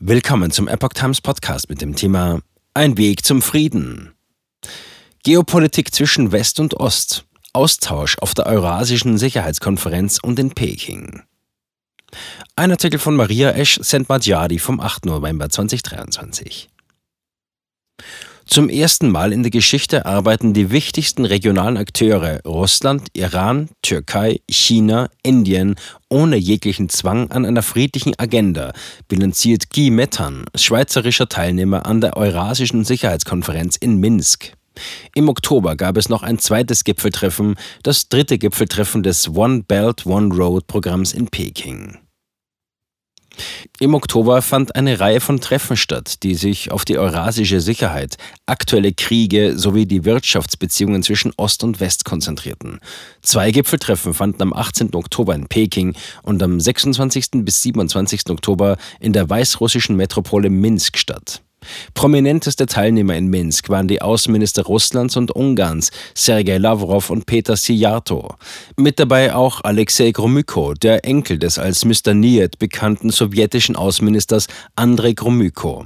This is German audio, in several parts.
Willkommen zum Epoch Times Podcast mit dem Thema Ein Weg zum Frieden. Geopolitik zwischen West und Ost. Austausch auf der Eurasischen Sicherheitskonferenz und in Peking. Ein Artikel von Maria Esch Sentmadjadi vom 8. November 2023. Zum ersten Mal in der Geschichte arbeiten die wichtigsten regionalen Akteure Russland, Iran, Türkei, China, Indien ohne jeglichen Zwang an einer friedlichen Agenda, bilanziert Guy Mettan, schweizerischer Teilnehmer an der Eurasischen Sicherheitskonferenz in Minsk. Im Oktober gab es noch ein zweites Gipfeltreffen, das dritte Gipfeltreffen des One Belt One Road Programms in Peking. Im Oktober fand eine Reihe von Treffen statt, die sich auf die eurasische Sicherheit, aktuelle Kriege sowie die Wirtschaftsbeziehungen zwischen Ost und West konzentrierten. Zwei Gipfeltreffen fanden am 18. Oktober in Peking und am 26. bis 27. Oktober in der weißrussischen Metropole Minsk statt. Prominenteste Teilnehmer in Minsk waren die Außenminister Russlands und Ungarns, Sergei Lavrov und Peter Sijarto. Mit dabei auch Alexei Gromyko, der Enkel des als Mr. Niet bekannten sowjetischen Außenministers Andrei Gromyko.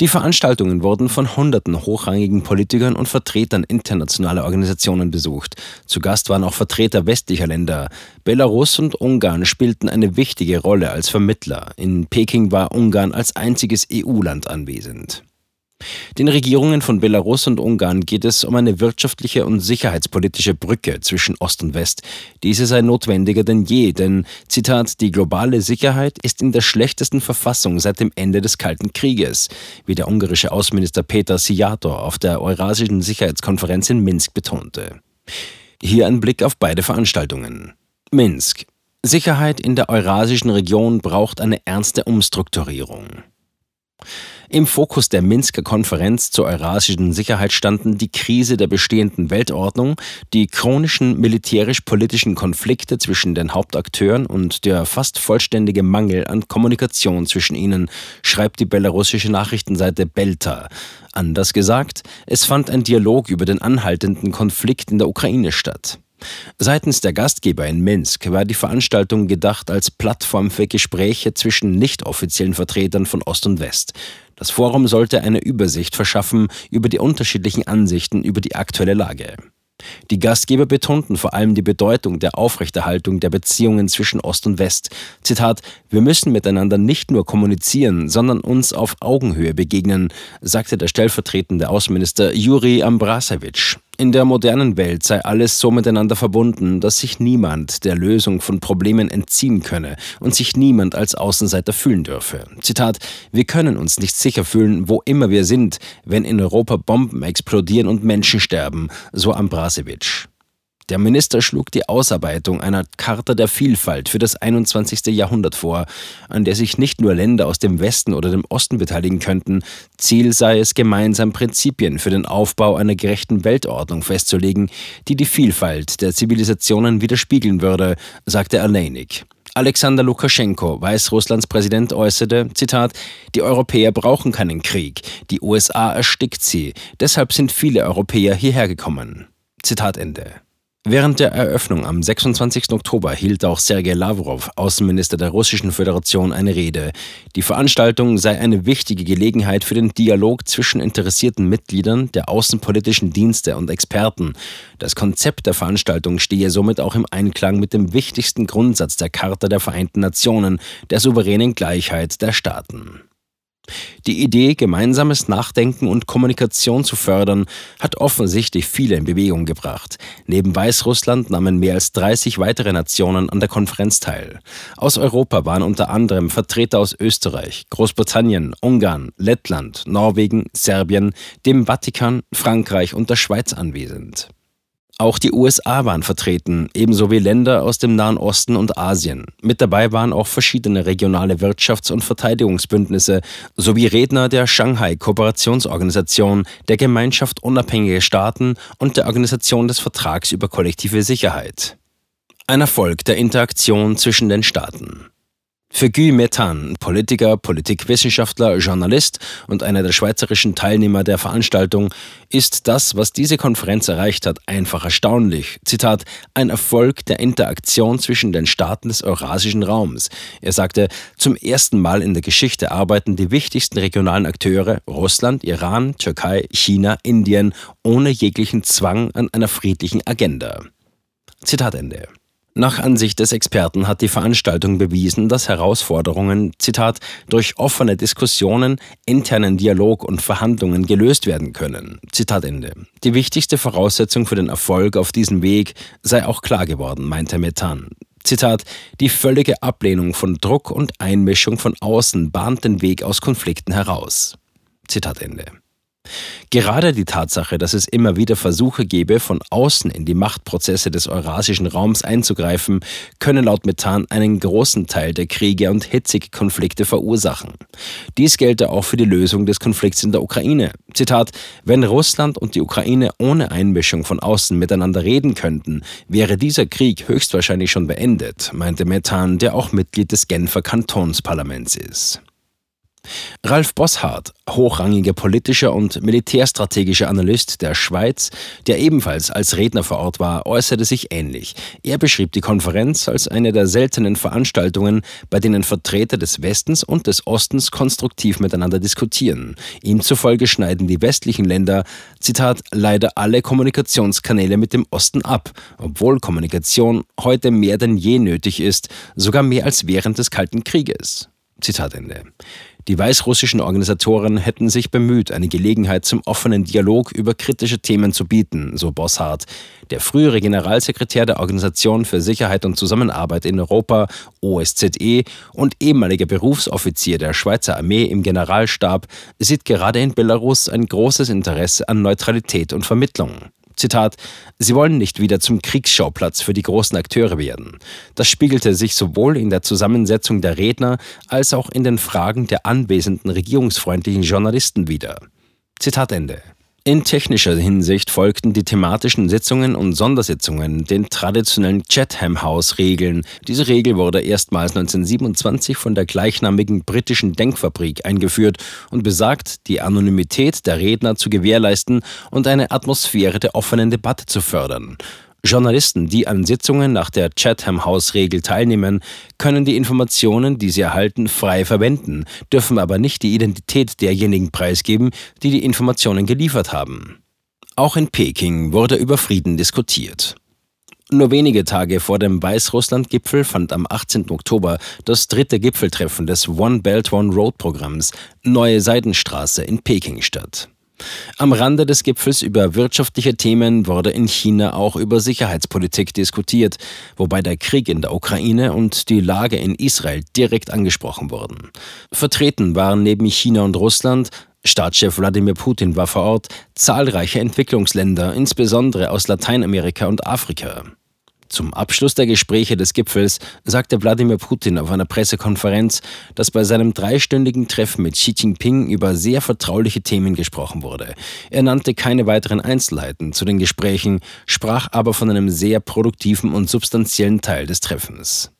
Die Veranstaltungen wurden von hunderten hochrangigen Politikern und Vertretern internationaler Organisationen besucht. Zu Gast waren auch Vertreter westlicher Länder. Belarus und Ungarn spielten eine wichtige Rolle als Vermittler. In Peking war Ungarn als einziges EU-Land anwesend. Den Regierungen von Belarus und Ungarn geht es um eine wirtschaftliche und sicherheitspolitische Brücke zwischen Ost und West. Diese sei notwendiger denn je, denn, Zitat, die globale Sicherheit ist in der schlechtesten Verfassung seit dem Ende des Kalten Krieges, wie der ungarische Außenminister Peter Sijato auf der Eurasischen Sicherheitskonferenz in Minsk betonte. Hier ein Blick auf beide Veranstaltungen. Minsk. Sicherheit in der eurasischen Region braucht eine ernste Umstrukturierung. Im Fokus der Minsker Konferenz zur eurasischen Sicherheit standen die Krise der bestehenden Weltordnung, die chronischen militärisch-politischen Konflikte zwischen den Hauptakteuren und der fast vollständige Mangel an Kommunikation zwischen ihnen, schreibt die belarussische Nachrichtenseite Belta. Anders gesagt, es fand ein Dialog über den anhaltenden Konflikt in der Ukraine statt. Seitens der Gastgeber in Minsk war die Veranstaltung gedacht als Plattform für Gespräche zwischen nicht offiziellen Vertretern von Ost und West. Das Forum sollte eine Übersicht verschaffen über die unterschiedlichen Ansichten über die aktuelle Lage. Die Gastgeber betonten vor allem die Bedeutung der Aufrechterhaltung der Beziehungen zwischen Ost und West. Zitat: Wir müssen miteinander nicht nur kommunizieren, sondern uns auf Augenhöhe begegnen, sagte der stellvertretende Außenminister Juri Ambrasewitsch. In der modernen Welt sei alles so miteinander verbunden, dass sich niemand der Lösung von Problemen entziehen könne und sich niemand als Außenseiter fühlen dürfe. Zitat: Wir können uns nicht sicher fühlen, wo immer wir sind, wenn in Europa Bomben explodieren und Menschen sterben, so Ambrasewitsch. Der Minister schlug die Ausarbeitung einer Charta der Vielfalt für das 21. Jahrhundert vor, an der sich nicht nur Länder aus dem Westen oder dem Osten beteiligen könnten. Ziel sei es, gemeinsam Prinzipien für den Aufbau einer gerechten Weltordnung festzulegen, die die Vielfalt der Zivilisationen widerspiegeln würde, sagte Aleinik. Alexander Lukaschenko, Weißrusslands Präsident, äußerte, Zitat, die Europäer brauchen keinen Krieg, die USA erstickt sie, deshalb sind viele Europäer hierher gekommen. Zitat Ende. Während der Eröffnung am 26. Oktober hielt auch Sergei Lavrov, Außenminister der Russischen Föderation, eine Rede. Die Veranstaltung sei eine wichtige Gelegenheit für den Dialog zwischen interessierten Mitgliedern der außenpolitischen Dienste und Experten. Das Konzept der Veranstaltung stehe somit auch im Einklang mit dem wichtigsten Grundsatz der Charta der Vereinten Nationen, der souveränen Gleichheit der Staaten. Die Idee, gemeinsames Nachdenken und Kommunikation zu fördern, hat offensichtlich viele in Bewegung gebracht. Neben Weißrussland nahmen mehr als 30 weitere Nationen an der Konferenz teil. Aus Europa waren unter anderem Vertreter aus Österreich, Großbritannien, Ungarn, Lettland, Norwegen, Serbien, dem Vatikan, Frankreich und der Schweiz anwesend. Auch die USA waren vertreten, ebenso wie Länder aus dem Nahen Osten und Asien. Mit dabei waren auch verschiedene regionale Wirtschafts- und Verteidigungsbündnisse sowie Redner der Shanghai-Kooperationsorganisation, der Gemeinschaft unabhängiger Staaten und der Organisation des Vertrags über kollektive Sicherheit. Ein Erfolg der Interaktion zwischen den Staaten. Für Guy Methan, Politiker, Politikwissenschaftler, Journalist und einer der schweizerischen Teilnehmer der Veranstaltung, ist das, was diese Konferenz erreicht hat, einfach erstaunlich. Zitat, ein Erfolg der Interaktion zwischen den Staaten des eurasischen Raums. Er sagte, zum ersten Mal in der Geschichte arbeiten die wichtigsten regionalen Akteure, Russland, Iran, Türkei, China, Indien, ohne jeglichen Zwang an einer friedlichen Agenda. Zitat Ende. Nach Ansicht des Experten hat die Veranstaltung bewiesen, dass Herausforderungen, Zitat, durch offene Diskussionen, internen Dialog und Verhandlungen gelöst werden können. Zitat Ende. Die wichtigste Voraussetzung für den Erfolg auf diesem Weg sei auch klar geworden, meinte Methan. Zitat, die völlige Ablehnung von Druck und Einmischung von außen bahnt den Weg aus Konflikten heraus. Zitat Ende. Gerade die Tatsache, dass es immer wieder Versuche gebe, von außen in die Machtprozesse des eurasischen Raums einzugreifen, könne laut Methan einen großen Teil der Kriege und hitzige Konflikte verursachen. Dies gelte auch für die Lösung des Konflikts in der Ukraine. Zitat: Wenn Russland und die Ukraine ohne Einmischung von außen miteinander reden könnten, wäre dieser Krieg höchstwahrscheinlich schon beendet, meinte Methan, der auch Mitglied des Genfer Kantonsparlaments ist. Ralf Bosshardt, hochrangiger politischer und militärstrategischer Analyst der Schweiz, der ebenfalls als Redner vor Ort war, äußerte sich ähnlich. Er beschrieb die Konferenz als eine der seltenen Veranstaltungen, bei denen Vertreter des Westens und des Ostens konstruktiv miteinander diskutieren. Ihm zufolge schneiden die westlichen Länder, Zitat, leider alle Kommunikationskanäle mit dem Osten ab, obwohl Kommunikation heute mehr denn je nötig ist, sogar mehr als während des Kalten Krieges. Zitat Ende. Die weißrussischen Organisatoren hätten sich bemüht, eine Gelegenheit zum offenen Dialog über kritische Themen zu bieten, so Bosshardt. Der frühere Generalsekretär der Organisation für Sicherheit und Zusammenarbeit in Europa, OSZE, und ehemaliger Berufsoffizier der Schweizer Armee im Generalstab sieht gerade in Belarus ein großes Interesse an Neutralität und Vermittlung. Zitat, sie wollen nicht wieder zum Kriegsschauplatz für die großen Akteure werden. Das spiegelte sich sowohl in der Zusammensetzung der Redner als auch in den Fragen der anwesenden regierungsfreundlichen Journalisten wider. Zitat Ende. In technischer Hinsicht folgten die thematischen Sitzungen und Sondersitzungen den traditionellen Chatham-House-Regeln. Diese Regel wurde erstmals 1927 von der gleichnamigen britischen Denkfabrik eingeführt und besagt, die Anonymität der Redner zu gewährleisten und eine Atmosphäre der offenen Debatte zu fördern. Journalisten, die an Sitzungen nach der Chatham-House-Regel teilnehmen, können die Informationen, die sie erhalten, frei verwenden, dürfen aber nicht die Identität derjenigen preisgeben, die die Informationen geliefert haben. Auch in Peking wurde über Frieden diskutiert. Nur wenige Tage vor dem Weißrussland-Gipfel fand am 18. Oktober das dritte Gipfeltreffen des One Belt One Road Programms Neue Seidenstraße in Peking statt. Am Rande des Gipfels über wirtschaftliche Themen wurde in China auch über Sicherheitspolitik diskutiert, wobei der Krieg in der Ukraine und die Lage in Israel direkt angesprochen wurden. Vertreten waren neben China und Russland Staatschef Wladimir Putin war vor Ort zahlreiche Entwicklungsländer, insbesondere aus Lateinamerika und Afrika. Zum Abschluss der Gespräche des Gipfels sagte Wladimir Putin auf einer Pressekonferenz, dass bei seinem dreistündigen Treffen mit Xi Jinping über sehr vertrauliche Themen gesprochen wurde. Er nannte keine weiteren Einzelheiten zu den Gesprächen, sprach aber von einem sehr produktiven und substanziellen Teil des Treffens.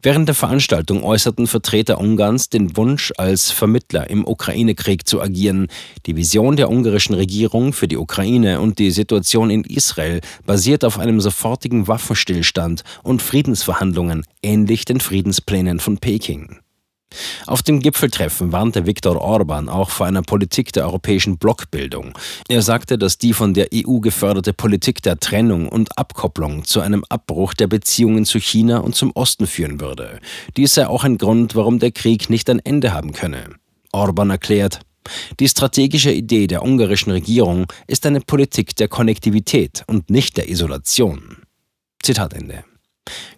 Während der Veranstaltung äußerten Vertreter Ungarns den Wunsch, als Vermittler im Ukraine-Krieg zu agieren. Die Vision der ungarischen Regierung für die Ukraine und die Situation in Israel basiert auf einem sofortigen Waffenstillstand und Friedensverhandlungen, ähnlich den Friedensplänen von Peking. Auf dem Gipfeltreffen warnte Viktor Orban auch vor einer Politik der europäischen Blockbildung. Er sagte, dass die von der EU geförderte Politik der Trennung und Abkopplung zu einem Abbruch der Beziehungen zu China und zum Osten führen würde. Dies sei auch ein Grund, warum der Krieg nicht ein Ende haben könne. Orban erklärt, die strategische Idee der ungarischen Regierung ist eine Politik der Konnektivität und nicht der Isolation. Zitat Ende.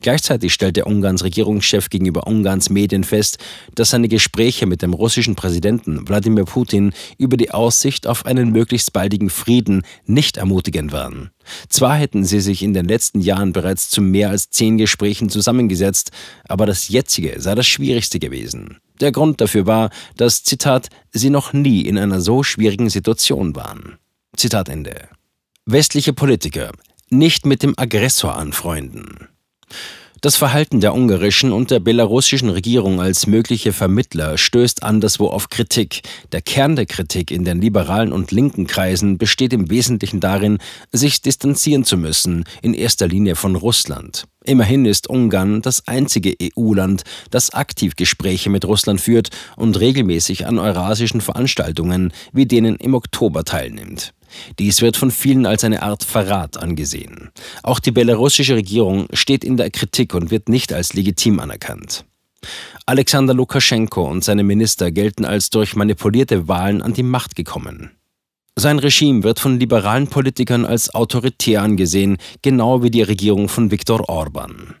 Gleichzeitig stellte Ungarns Regierungschef gegenüber Ungarns Medien fest, dass seine Gespräche mit dem russischen Präsidenten Wladimir Putin über die Aussicht auf einen möglichst baldigen Frieden nicht ermutigend waren. Zwar hätten sie sich in den letzten Jahren bereits zu mehr als zehn Gesprächen zusammengesetzt, aber das jetzige sei das schwierigste gewesen. Der Grund dafür war, dass, Zitat, sie noch nie in einer so schwierigen Situation waren. Zitat Ende. Westliche Politiker nicht mit dem Aggressor anfreunden. Das Verhalten der ungarischen und der belarussischen Regierung als mögliche Vermittler stößt anderswo auf Kritik. Der Kern der Kritik in den liberalen und linken Kreisen besteht im Wesentlichen darin, sich distanzieren zu müssen, in erster Linie von Russland. Immerhin ist Ungarn das einzige EU-Land, das aktiv Gespräche mit Russland führt und regelmäßig an eurasischen Veranstaltungen wie denen im Oktober teilnimmt. Dies wird von vielen als eine Art Verrat angesehen. Auch die belarussische Regierung steht in der Kritik und wird nicht als legitim anerkannt. Alexander Lukaschenko und seine Minister gelten als durch manipulierte Wahlen an die Macht gekommen. Sein Regime wird von liberalen Politikern als autoritär angesehen, genau wie die Regierung von Viktor Orban.